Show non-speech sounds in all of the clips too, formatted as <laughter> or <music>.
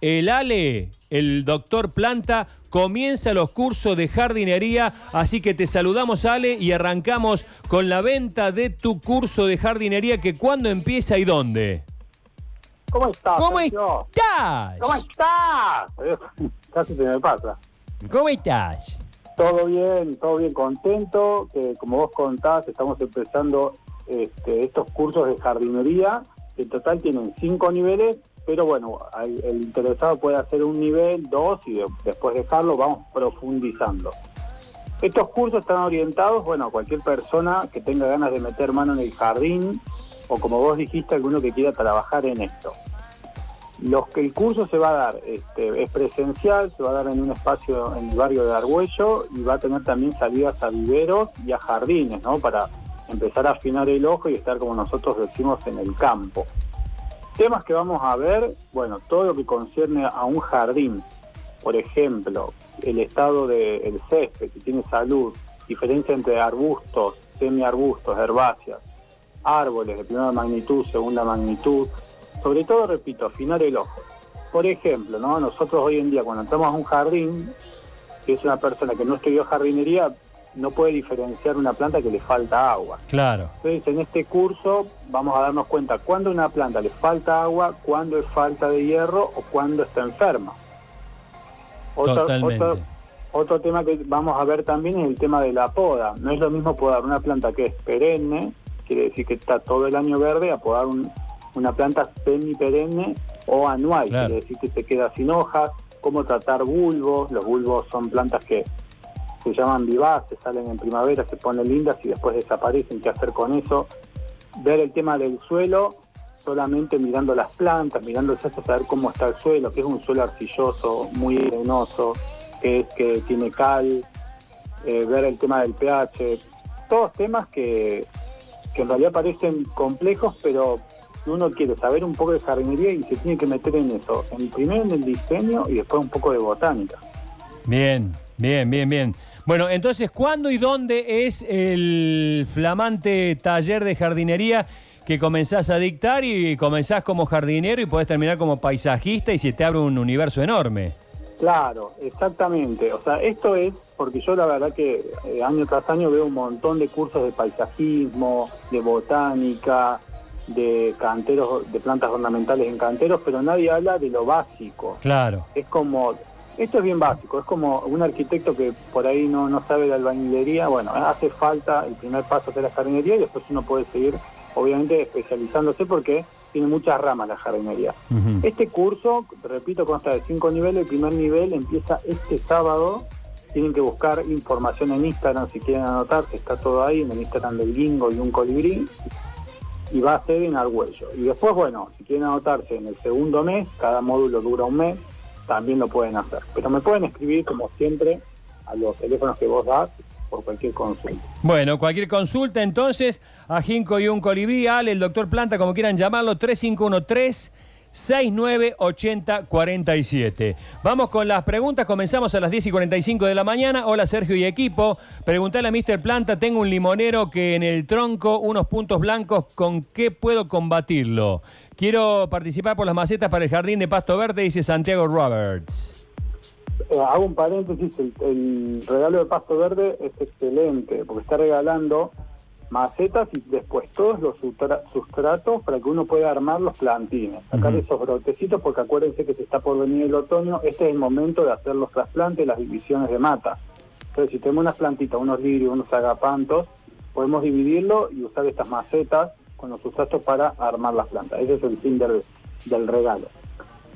el Ale, el doctor Planta, comienza los cursos de jardinería, así que te saludamos Ale y arrancamos con la venta de tu curso de jardinería que cuándo empieza y dónde. ¿Cómo estás? ¿Cómo Sergio? estás? ¿Cómo estás? <laughs> Casi se me pasa. ¿Cómo estás? Todo bien, todo bien, contento. Que como vos contás, estamos empezando este, estos cursos de jardinería. En total tienen cinco niveles, pero bueno, el, interesado puede hacer un nivel, dos y de- después dejarlo, vamos profundizando. Estos cursos están orientados, bueno, a cualquier persona que tenga ganas de meter mano en el jardín o como vos dijiste, alguno que quiera trabajar en esto. Los que el curso se va a dar este, es presencial, se va a dar en un espacio en el barrio de Argüello y va a tener también salidas a viveros y a jardines, ¿no? Para empezar a afinar el ojo y estar como nosotros decimos en el campo. Temas que vamos a ver, bueno, todo lo que concierne a un jardín, por ejemplo, el estado del césped, si tiene salud, diferencia entre arbustos, semiarbustos, herbáceas, árboles de primera magnitud, segunda magnitud, sobre todo, repito, afinar el ojo. Por ejemplo, ¿no? nosotros hoy en día cuando entramos a un jardín, si es una persona que no estudió jardinería, no puede diferenciar una planta que le falta agua. Claro. Entonces, en este curso vamos a darnos cuenta cuándo a una planta le falta agua, cuándo es falta de hierro o cuándo está enferma. Otro, Totalmente. otro, otro tema que vamos a ver también es el tema de la poda. No es lo mismo podar una planta que es perenne, quiere decir que está todo el año verde, a podar un- una planta semi-perenne o anual, Claro. quiere decir que se queda sin hojas. Cómo tratar bulbos. Los bulbos son plantas que se llaman vivaces, salen en primavera, se ponen lindas y después desaparecen. ¿Qué hacer con eso? Ver el tema del suelo solamente mirando las plantas, mirando el cesto, saber cómo está el suelo, que es un suelo arcilloso, muy arenoso, que es que tiene cal, eh, ver el tema del pH, todos temas que, que en realidad parecen complejos, pero uno quiere saber un poco de jardinería y se tiene que meter en eso, en primero en el diseño y después un poco de botánica. Bien, bien, bien, bien. Bueno, entonces, ¿cuándo y dónde es el flamante taller de jardinería que comenzás a dictar y comenzás como jardinero y podés terminar como paisajista y se te abre un universo enorme? Claro, exactamente. O sea, esto es porque yo la verdad que eh, año tras año veo un montón de cursos de paisajismo, de botánica, de canteros, de plantas ornamentales en canteros, pero nadie habla de lo básico. Claro. Es como, esto es bien básico, es como un arquitecto que por ahí no, no sabe de albañilería, bueno, hace falta el primer paso de la jardinería y después uno puede seguir, obviamente, especializándose porque tiene muchas ramas la jardinería. Este curso, repito, consta de cinco niveles. El primer nivel empieza este sábado. Tienen que buscar información en Instagram si quieren anotarse. Está todo ahí en el Instagram del Bingo y un colibrí. Y va a ser en Argüello. Y después, bueno, si quieren anotarse en el segundo mes, cada módulo dura un mes, también lo pueden hacer. Pero me pueden escribir, como siempre, a los teléfonos que vos das por cualquier consulta. Bueno, cualquier consulta entonces a Jinco y un colibrí, Ale, el doctor Planta, como quieran llamarlo, 3513 698047. Vamos con las preguntas, comenzamos a las 10 y 45 de la mañana. Hola Sergio y equipo, preguntale a Mr. Planta, tengo un limonero que en el tronco, unos puntos blancos, ¿con qué puedo combatirlo? Quiero participar por las macetas para el jardín de Pasto Verde, dice Santiago Roberts. Eh, hago un paréntesis, el, el regalo de Pasto Verde es excelente, porque está regalando macetas y después todos los sustratos para que uno pueda armar los plantines, sacar esos brotecitos, porque acuérdense que se está por venir el otoño, este es el momento de hacer los trasplantes, las divisiones de mata. Entonces, si tenemos unas plantitas, unos lirios, unos agapantos, podemos dividirlo y usar estas macetas con los sustratos para armar las plantas. Ese es el fin del, del regalo.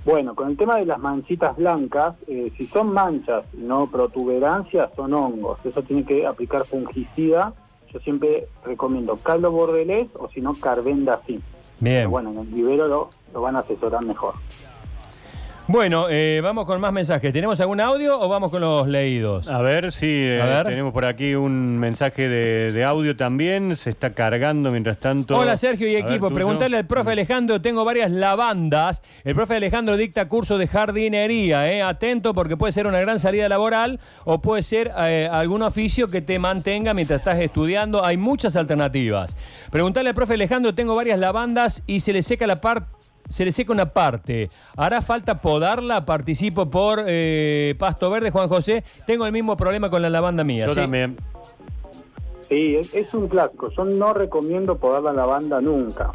Bueno, con el tema de las manchitas blancas, eh, si son manchas no protuberancias, son hongos. Eso tiene que aplicar fungicida. Yo siempre recomiendo caldo bordelés o si no, carbendazim. Bien. Pero bueno, en el vivero lo, lo van a asesorar mejor. Bueno, eh, vamos con más mensajes. ¿Tenemos algún audio o vamos con los leídos? A ver, sí, eh, tenemos por aquí un mensaje de, de audio también. Se está cargando mientras tanto. Hola Sergio y A equipo, preguntarle al profe Alejandro, tengo varias lavandas. El profe Alejandro dicta curso de jardinería, eh. atento porque puede ser una gran salida laboral o puede ser eh, algún oficio que te mantenga mientras estás estudiando. Hay muchas alternativas. Preguntarle al profe Alejandro, tengo varias lavandas y se le seca la parte se le seca una parte. ¿Hará falta podarla? Participo por eh, Pasto Verde, Juan José. Tengo el mismo problema con la lavanda mía. Yo ¿sí? también. Sí, es, es un clásico. Yo no recomiendo podar la lavanda nunca.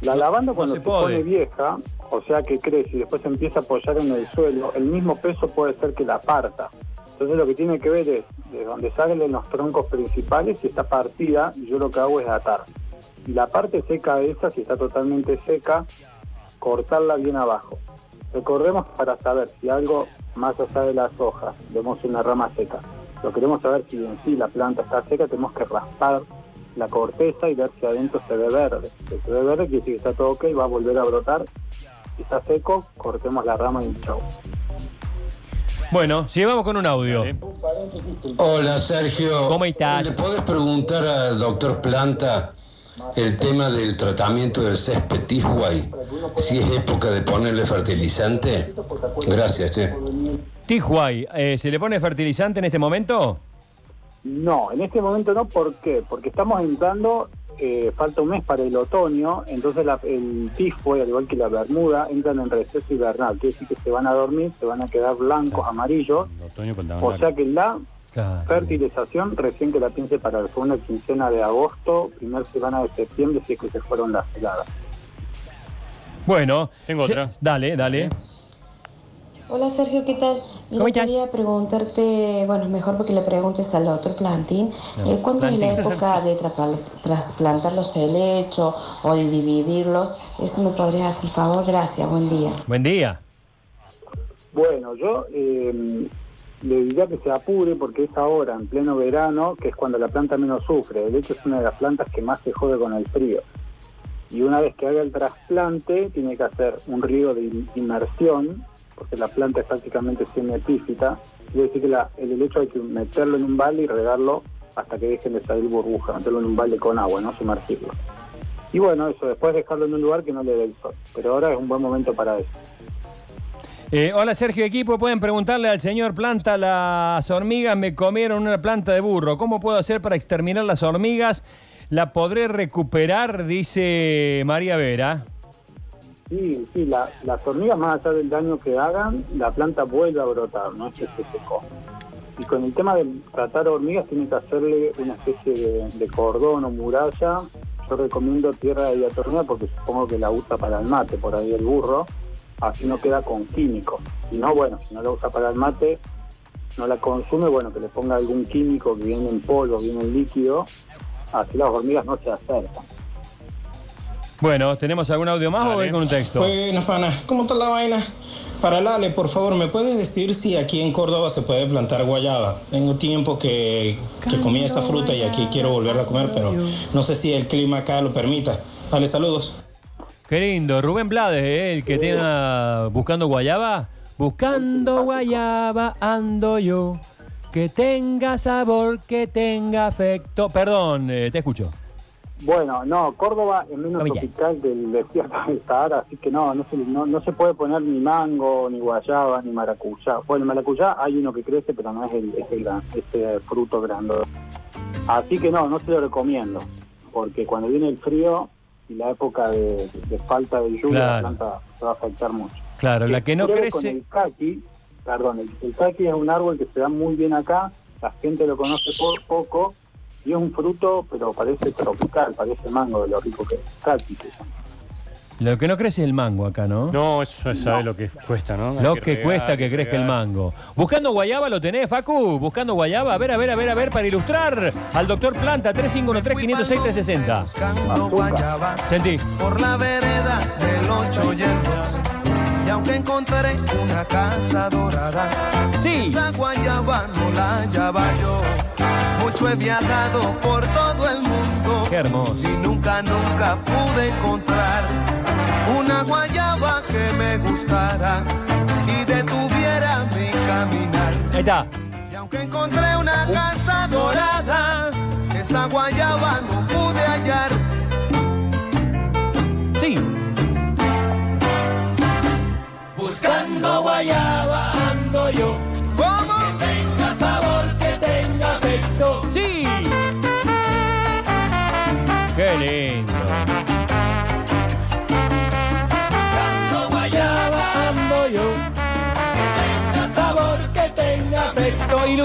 La lavanda cuando se pone vieja, o sea que crece y después empieza a apoyar en el suelo, el mismo peso puede ser que la parta. Entonces lo que tiene que ver es de donde salen los troncos principales, si está partida, yo lo que hago es atar. Y la parte seca de esa, si está totalmente seca, cortarla bien abajo. Recordemos para saber si algo más allá de las hojas, vemos una rama seca. Lo queremos saber si en sí la planta está seca, tenemos que raspar la corteza y ver si adentro se ve verde. Si se ve verde, quiere decir que está todo ok, va a volver a brotar. Si está seco, cortemos la rama y chau. Bueno, si vamos con un audio. Hola Sergio. ¿Cómo estás? ¿Le podés preguntar al doctor Planta el tema del tratamiento del césped Tishuay? Si es época de ponerle fertilizante. Gracias, che. Tijuay, eh, ¿se le pone fertilizante en este momento? No, en este momento no, ¿por qué? Porque estamos entrando, eh, falta un mes para el otoño, entonces la- el tifo, al igual que la bermuda, entran en receso invernal. Quiere decir que se van a dormir, se van a quedar blancos, amarillos. En otoño O sea que la Claro. fertilización recién que la piense para la segunda quincena de agosto, primera semana de septiembre, si es que se fueron las heladas. Bueno, Tengo se- otra. Dale, dale. Hola Sergio, ¿qué tal? Mira, ¿Cómo estás? quería preguntarte, bueno, mejor porque le preguntes al doctor Plantín, No, eh, ¿cuándo es la época de <laughs> trasplantar los helechos o de dividirlos? ¿Eso me podrías hacer el favor? Gracias, buen día. Buen día. Bueno, yo eh, le diría que se apure porque es ahora, en pleno verano, que es cuando la planta menos sufre. De hecho, es una de las plantas que más se jode con el frío. Y una vez que haga el trasplante, tiene que hacer un riego de in- inmersión, porque la planta es prácticamente semiepífita. Quiere decir que el helecho hay que meterlo en un balde y regarlo hasta que dejen de salir burbujas, meterlo en un balde con agua, no sumergirlo. Y bueno, eso, después dejarlo en un lugar que no le dé el sol. Pero ahora es un buen momento para eso. Eh, hola Sergio Equipo, pueden preguntarle al señor Planta, las hormigas me comieron una planta de burro. ¿Cómo puedo hacer para exterminar las hormigas? ¿La podré recuperar? Dice María Vera. Sí, sí, la- las hormigas más allá del daño que hagan, la planta vuelve a brotar, no es que se secó. Y con el tema de tratar hormigas tiene que hacerle una especie de, de cordón o muralla. Yo recomiendo tierra de diatornea porque supongo que la usa para el mate, por ahí el burro, así no queda con químicos. Y no, bueno, si no la usa para el mate, no la consume, bueno, que le ponga algún químico que viene en polvo, viene en líquido, así las hormigas no se acercan. Bueno, ¿tenemos algún audio más o Dale. voy con un texto? Buenas, pana. ¿Cómo está la vaina? Para Lale, por favor, ¿me puedes decir si aquí en Córdoba se puede plantar guayaba? Tengo tiempo que, que comí esa fruta y aquí quiero volverla a comer, pero no sé si el clima acá lo permita. Dale, saludos. Qué lindo. Rubén Blades, ¿eh? el que tenga buscando guayaba. Buscando guayaba ando yo. Que tenga sabor, que tenga afecto. Perdón, eh, te escucho. Bueno, no, Córdoba es menos Comillas. tropical que el desierto <laughs> del Sahara, así que no, no se, no, no se puede poner ni mango, ni guayaba, ni maracuyá. Bueno, el maracuyá hay uno que crece, pero no es el, gran- ese fruto grande. Así que no, no se lo recomiendo, porque cuando viene el frío y la época de, de falta de lluvia, Claro. la planta se va a afectar mucho. Claro, la que no Pruebe con crece. el caqui, perdón, el, el caqui es un árbol que se da muy bien acá, la gente lo conoce por poco, y es un fruto, pero parece tropical, parece mango de lo rico que es. Caqui llama. Lo que no crece es el mango acá, ¿no? No, eso sabe lo que cuesta, ¿no? Hay Lo que, regar, cuesta que crezca el regar. mango. Buscando guayaba lo tenés, Facu. Buscando guayaba. A ver, a ver, a ver, a ver, para ilustrar al doctor Planta, 351-3506-360. Buscando guayaba Sentí. por la vereda del 8 y el 2. Y aunque encontré una casa dorada, Sí. esa guayaba no la hallaba yo. Mucho he viajado por todo el mundo Qué hermoso. y nunca, nunca pude encontrar una guayaba que me gustara y detuviera mi caminar. Ahí está. Y aunque encontré una casa dorada, esa guayaba no pude hallar. Sí. Buscando guayaba ando yo.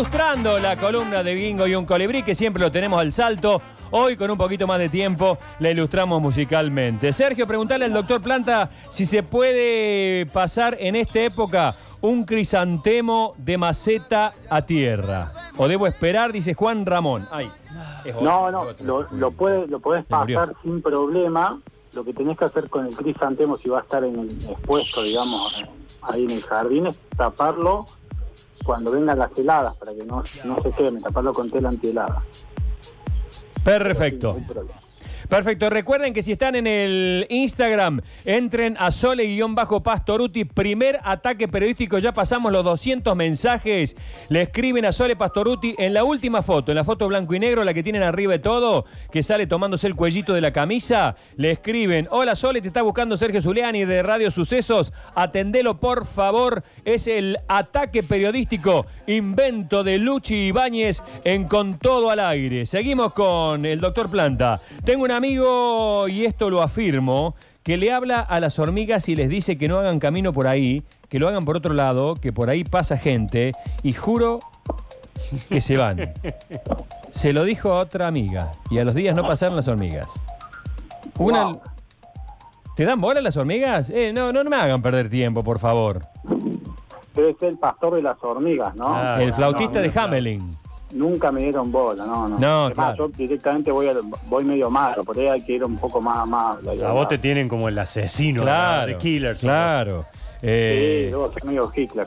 Ilustrando la columna de Bingo y un colibrí, que siempre lo tenemos al salto. Hoy, con un poquito más de tiempo, la ilustramos musicalmente. Sergio, preguntarle al doctor Planta si se puede pasar en esta época un crisantemo de maceta a tierra. O debo esperar, dice Juan Ramón. Ay, es otro, No, no, lo, lo, puedes, lo podés pasar sin problema. Lo que tenés que hacer con el crisantemo, si va a estar en el expuesto, digamos, ahí en el jardín, es taparlo cuando vengan las heladas, para que no, no se queme, taparlo con tela antihelada. Perfecto. Perfecto. Recuerden que si están en el Instagram, entren a Sole-Pastoruti. Primer ataque periodístico. Ya pasamos los 200 mensajes. Le escriben a Sole Pastoruti en la última foto, en la foto blanco y negro, la que tienen arriba de todo, que sale tomándose el cuellito de la camisa. Le escriben: Hola Sole, te está buscando Sergio Zuliani de Radio Sucesos. Atendelo, por favor. Es el ataque periodístico. Invento de Luchi Ibáñez en Con Todo al Aire. Seguimos con el doctor Planta. Tengo un amigo, y esto lo afirmo, que le habla a las hormigas y les dice que no hagan camino por ahí, que lo hagan por otro lado, que por ahí pasa gente, y juro que se van. <laughs> Se lo dijo a otra amiga, y a los días no pasaron las hormigas. Una... Wow. ¿Te dan bola las hormigas? Eh, no, no, no me hagan perder tiempo, por favor. Debe ser el pastor de las hormigas, ¿no? Ah, el flautista no, de. Hamelin. Nunca me dieron bola, no, no. No, claro. yo directamente voy, a- voy medio malo, por ahí hay que ir un poco más... más A vos te tienen como el asesino Claro, de Killer. claro. Eh, Sí, luego soy medio Hitler.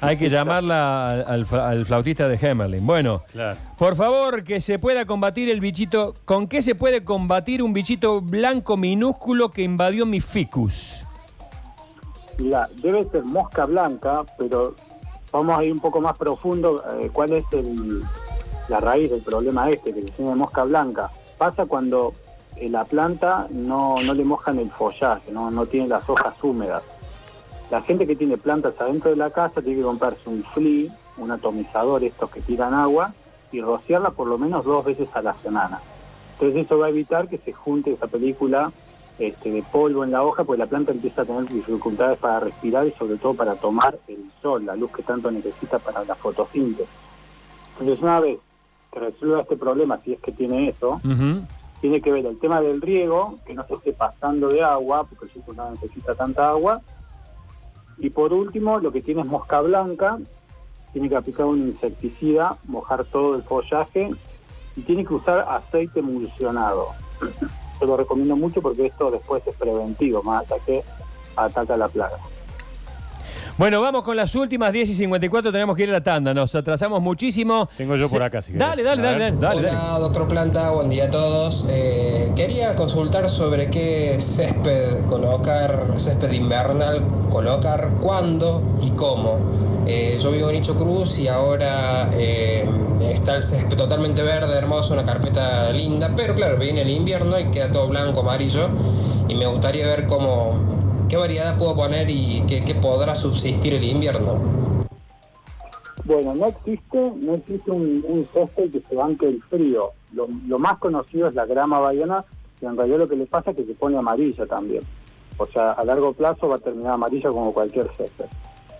hay que llamarla al, al fla- al flautista de Hamelin. Bueno, Claro. por favor, que se pueda combatir el bichito. ¿Con qué se puede combatir un bichito blanco minúsculo que invadió mi ficus? Mira, debe ser mosca blanca, pero vamos a ir un poco más profundo. eh, ¿Cuál es la raíz del problema este, que se tiene mosca blanca? Pasa cuando eh, la planta no, no le mojan el follaje, no, no tiene las hojas húmedas. La gente que tiene plantas adentro de la casa tiene que comprarse un flea, un atomizador, estos que tiran agua, y rociarla por lo menos dos veces a la semana. Entonces eso va a evitar que se junte esa película este, de polvo en la hoja, porque la planta empieza a tener dificultades para respirar y sobre todo para tomar el sol, la luz que tanto necesita para la fotosíntesis. Entonces una vez que resuelva este problema, si es que tiene eso, tiene que ver el tema del riego, que no se esté pasando de agua, porque el suco no necesita tanta agua. Y por último, lo que tiene es mosca blanca, tiene que aplicar un insecticida, mojar todo el follaje y tiene que usar aceite emulsionado. Yo lo recomiendo mucho porque esto después es preventivo, más hasta que ataca la plaga. Bueno, vamos con las últimas 10 y 54. Tenemos que ir a la tanda. Nos atrasamos muchísimo. Tengo yo por acá, si. Dale, dale, dale, dale, dale, Hola, dale. doctor Planta, buen día a todos. Eh, quería consultar sobre qué césped colocar, césped invernal colocar, cuándo y cómo. Eh, yo vivo en Icho Cruz y ahora eh, está el césped totalmente verde, hermoso, una carpeta linda, pero claro, viene el invierno y queda todo blanco, amarillo, y me gustaría ver cómo, qué variedad puedo poner y qué, podrá subsistir el invierno. Bueno, no existe, no existe un, césped que se banque el frío. Lo, más conocido es la grama baiana, y en realidad lo que le pasa es que se pone amarilla también. O sea, a largo plazo va a terminar amarilla como cualquier césped.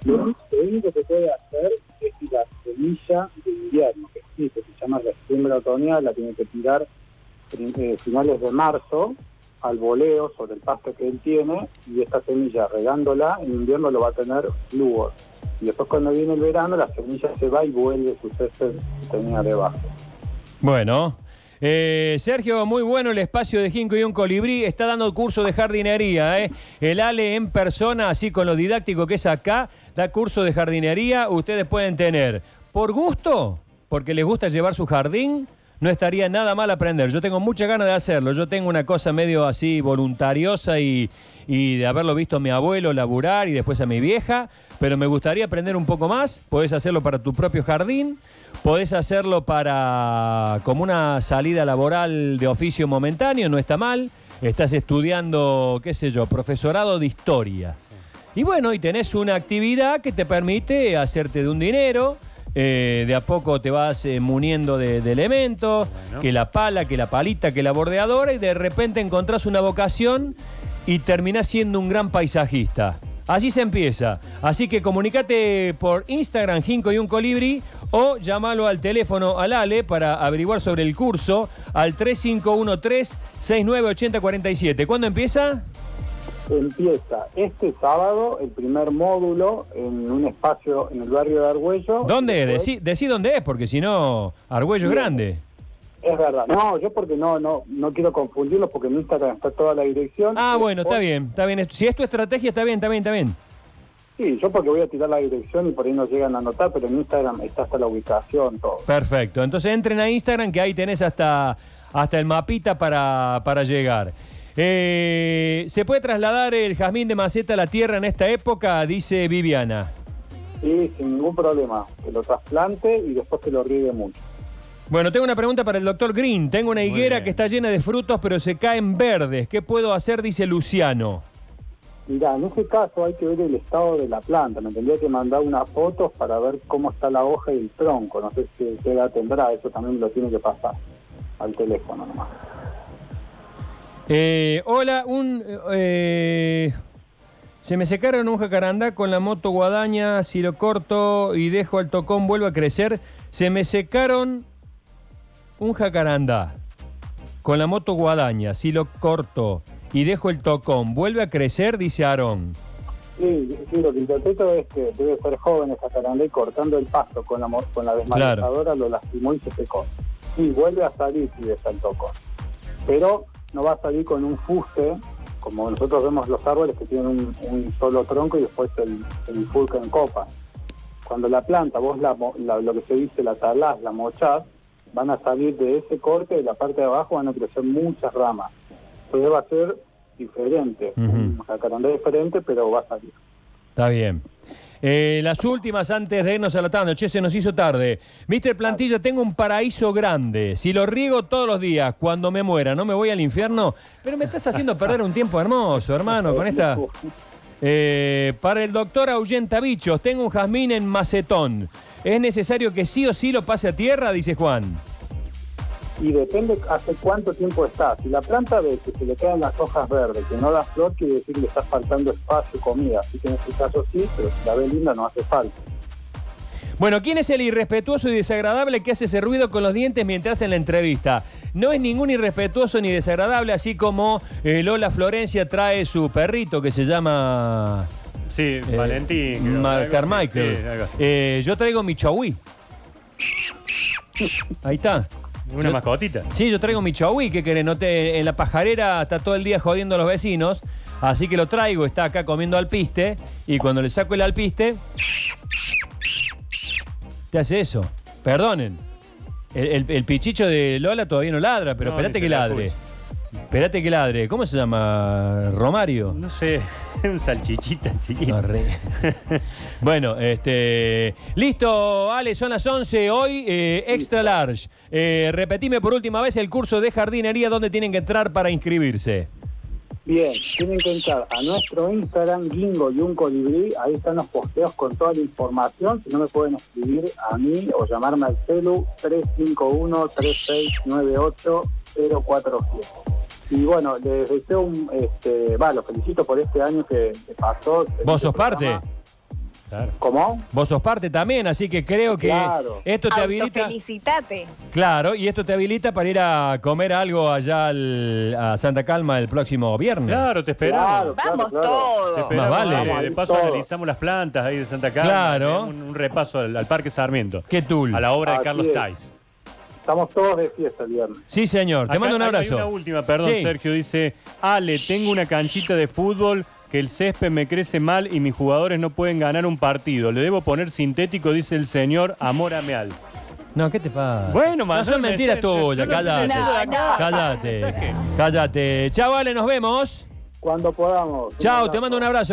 Lo, único que puede hacer es que la semilla de invierno, que existe, se llama la siembra otoñal, la tiene que tirar eh, finales de marzo al voleo sobre el pasto que él tiene y esta semilla regándola en invierno lo va a tener flúor. Y después cuando viene el verano la semilla se va y vuelve su césped que tenía debajo. Bueno. Eh, Sergio, muy bueno el espacio de Jinco y un colibrí. Está dando el curso de jardinería. ¿eh? El Ale en persona, así con lo didáctico que es acá, da curso de jardinería. Ustedes pueden tener por gusto, porque les gusta llevar su jardín. No estaría nada mal aprender. Yo tengo muchas ganas de hacerlo. Yo tengo una cosa medio así voluntariosa y, y de haberlo visto a mi abuelo laburar y después a mi vieja. Pero me gustaría aprender un poco más. Podés hacerlo para tu propio jardín. Podés hacerlo para como una salida laboral de oficio momentáneo, no está mal. Estás estudiando, qué sé yo, profesorado de historia. Y bueno, y tenés una actividad que te permite hacerte de un dinero. eh, de a poco te vas eh, muniendo de, de elementos, Bueno. que la pala, que la palita, que la bordeadora, y de repente encontrás una vocación y terminás siendo un gran paisajista. Así se empieza. Así que comunicate por Instagram, Jinco y un Colibri, o llámalo al teléfono al Ale para averiguar sobre el curso al 3513-698047. ¿Cuándo empieza? Empieza este sábado el primer módulo en un espacio en el barrio de Argüello. ¿Dónde es? Decí, decí dónde es, porque si no, Argüello es grande. Es verdad. No, yo porque no no no quiero confundirlos porque en Instagram está toda la dirección. Ah, bueno, está bien, está bien. Si es tu estrategia, está bien, está bien, está bien. Sí, yo porque voy a tirar la dirección y por ahí no llegan a anotar, pero en Instagram está hasta la ubicación, todo. Perfecto. Entonces entren a Instagram que ahí tenés hasta, hasta el mapita para, para llegar. Eh, ¿Se puede trasladar el jazmín de maceta a la tierra en esta época? Dice Viviana. Sí, sin ningún problema. Que lo trasplante y después que lo riegue mucho. Bueno, tengo una pregunta para el doctor Green. Tengo una higuera que está llena de frutos, pero se caen verdes. ¿Qué puedo hacer? Dice Luciano. Mirá, en ese caso hay que ver el estado de la planta. Me tendría que mandar unas fotos para ver cómo está la hoja y el tronco. No sé si qué edad tendrá, eso también lo tiene que pasar al teléfono nomás. Eh, hola, un... eh, se me secaron un jacarandá con la moto guadaña. Si lo corto y dejo al tocón, vuelve a crecer. Se me secaron un jacarandá con la moto guadaña. Si lo corto y dejo el tocón, vuelve a crecer, dice Aarón. Sí, sí, lo que interpreto es que debe ser joven esa caranda y cortando el pasto con la, con la desmanejadora lo lastimó y se secó. Sí, vuelve a salir si deja el tocón. Pero no va a salir con un fuste, como nosotros vemos los árboles que tienen un, un solo tronco y después el, el en copa. Cuando la planta, vos la, la- lo que se dice la talás, la mochás, van a salir de ese corte, de la parte de abajo van a crecer muchas ramas. Entonces va a ser diferente, un jacarandá diferente, pero va a salir. Está bien. Eh, las últimas antes de irnos a la tanda. Che, se nos hizo tarde. Mister Plantilla, tengo un paraíso grande. Si lo riego todos los días, cuando me muera, ¿no me voy al infierno? Pero me estás haciendo perder un tiempo hermoso, hermano, con esta... Eh, para el doctor Ahuyenta Bichos, tengo un jazmín en macetón. ¿Es necesario que sí o sí lo pase a tierra? Dice Juan. Y depende hace cuánto tiempo está. Si la planta ve que se le quedan las hojas verdes, que no da flor, quiere decir que le está faltando espacio, comida. Así que en este caso sí, pero si la ve linda no hace falta. Bueno, ¿quién es el irrespetuoso y desagradable que hace ese ruido con los dientes mientras hace la entrevista? No es ningún irrespetuoso ni desagradable, así como eh, Lola Florencia trae su perrito que se llama Sí, eh, Valentín. creo, Ma- algo así. Carmichael. Sí. Eh, yo traigo mi chahui. Ahí está. Una yo- mascotita. Sí, yo traigo mi chahui, que querés, no te, en la pajarera está todo el día jodiendo a los vecinos, así que lo traigo, está acá comiendo alpiste, y cuando le saco el alpiste, te hace eso. Perdonen. El, el- el pichicho de Lola todavía no ladra, pero No, espérate que ladre. escucha. Espérate que ladre. ¿Cómo se llama? ¿Romario? No sé, <laughs> un salchichita chiquito. No, re- <laughs> bueno, este. Listo, Ale, son las 11. Hoy, eh, extra large. Eh, repetime por última vez el curso de jardinería donde tienen que entrar para inscribirse. Bien, tienen que entrar a nuestro Instagram, Gingo y un colibrí. Ahí están los posteos con toda la información. Si no me pueden escribir a mí o llamarme al celu 351-3698-047. Y bueno, les deseo un, este, va, los felicito por este año que, que pasó. ¿Vos sos Este parte? programa- Claro. ¿Cómo? Vos sos parte también, así que creo que Claro. esto te habilita. Autofelicitate. Claro, y esto te habilita para ir a comer algo allá al- a Santa Calma el próximo viernes. Claro, te esperamos. Claro, claro, Vamos. Te todos. esperamos. Más vale. dale, Vamos de paso analizamos las plantas ahí de Santa Carmen. Claro. Un, un repaso al, al Parque Sarmiento. Qué tul. A la obra de Carlos. Tais. Estamos todos de fiesta el viernes. Sí, señor. Te Acá mando un abrazo. Hay una última, perdón, Sí. Sergio. Dice, Ale, tengo una canchita de fútbol que el césped me crece mal y mis jugadores no pueden ganar un partido. Le debo poner sintético, dice el señor Amor Ameal. No, ¿qué te pasa? Bueno, no mandó son el mentiras mensaje. tuyas, Yo lo estoy cállate. leyendo de acá. Cállate. Mensaje. Cállate. Chao, Ale, nos vemos. Cuando podamos. Un Chao, te abrazo. mando un abrazo.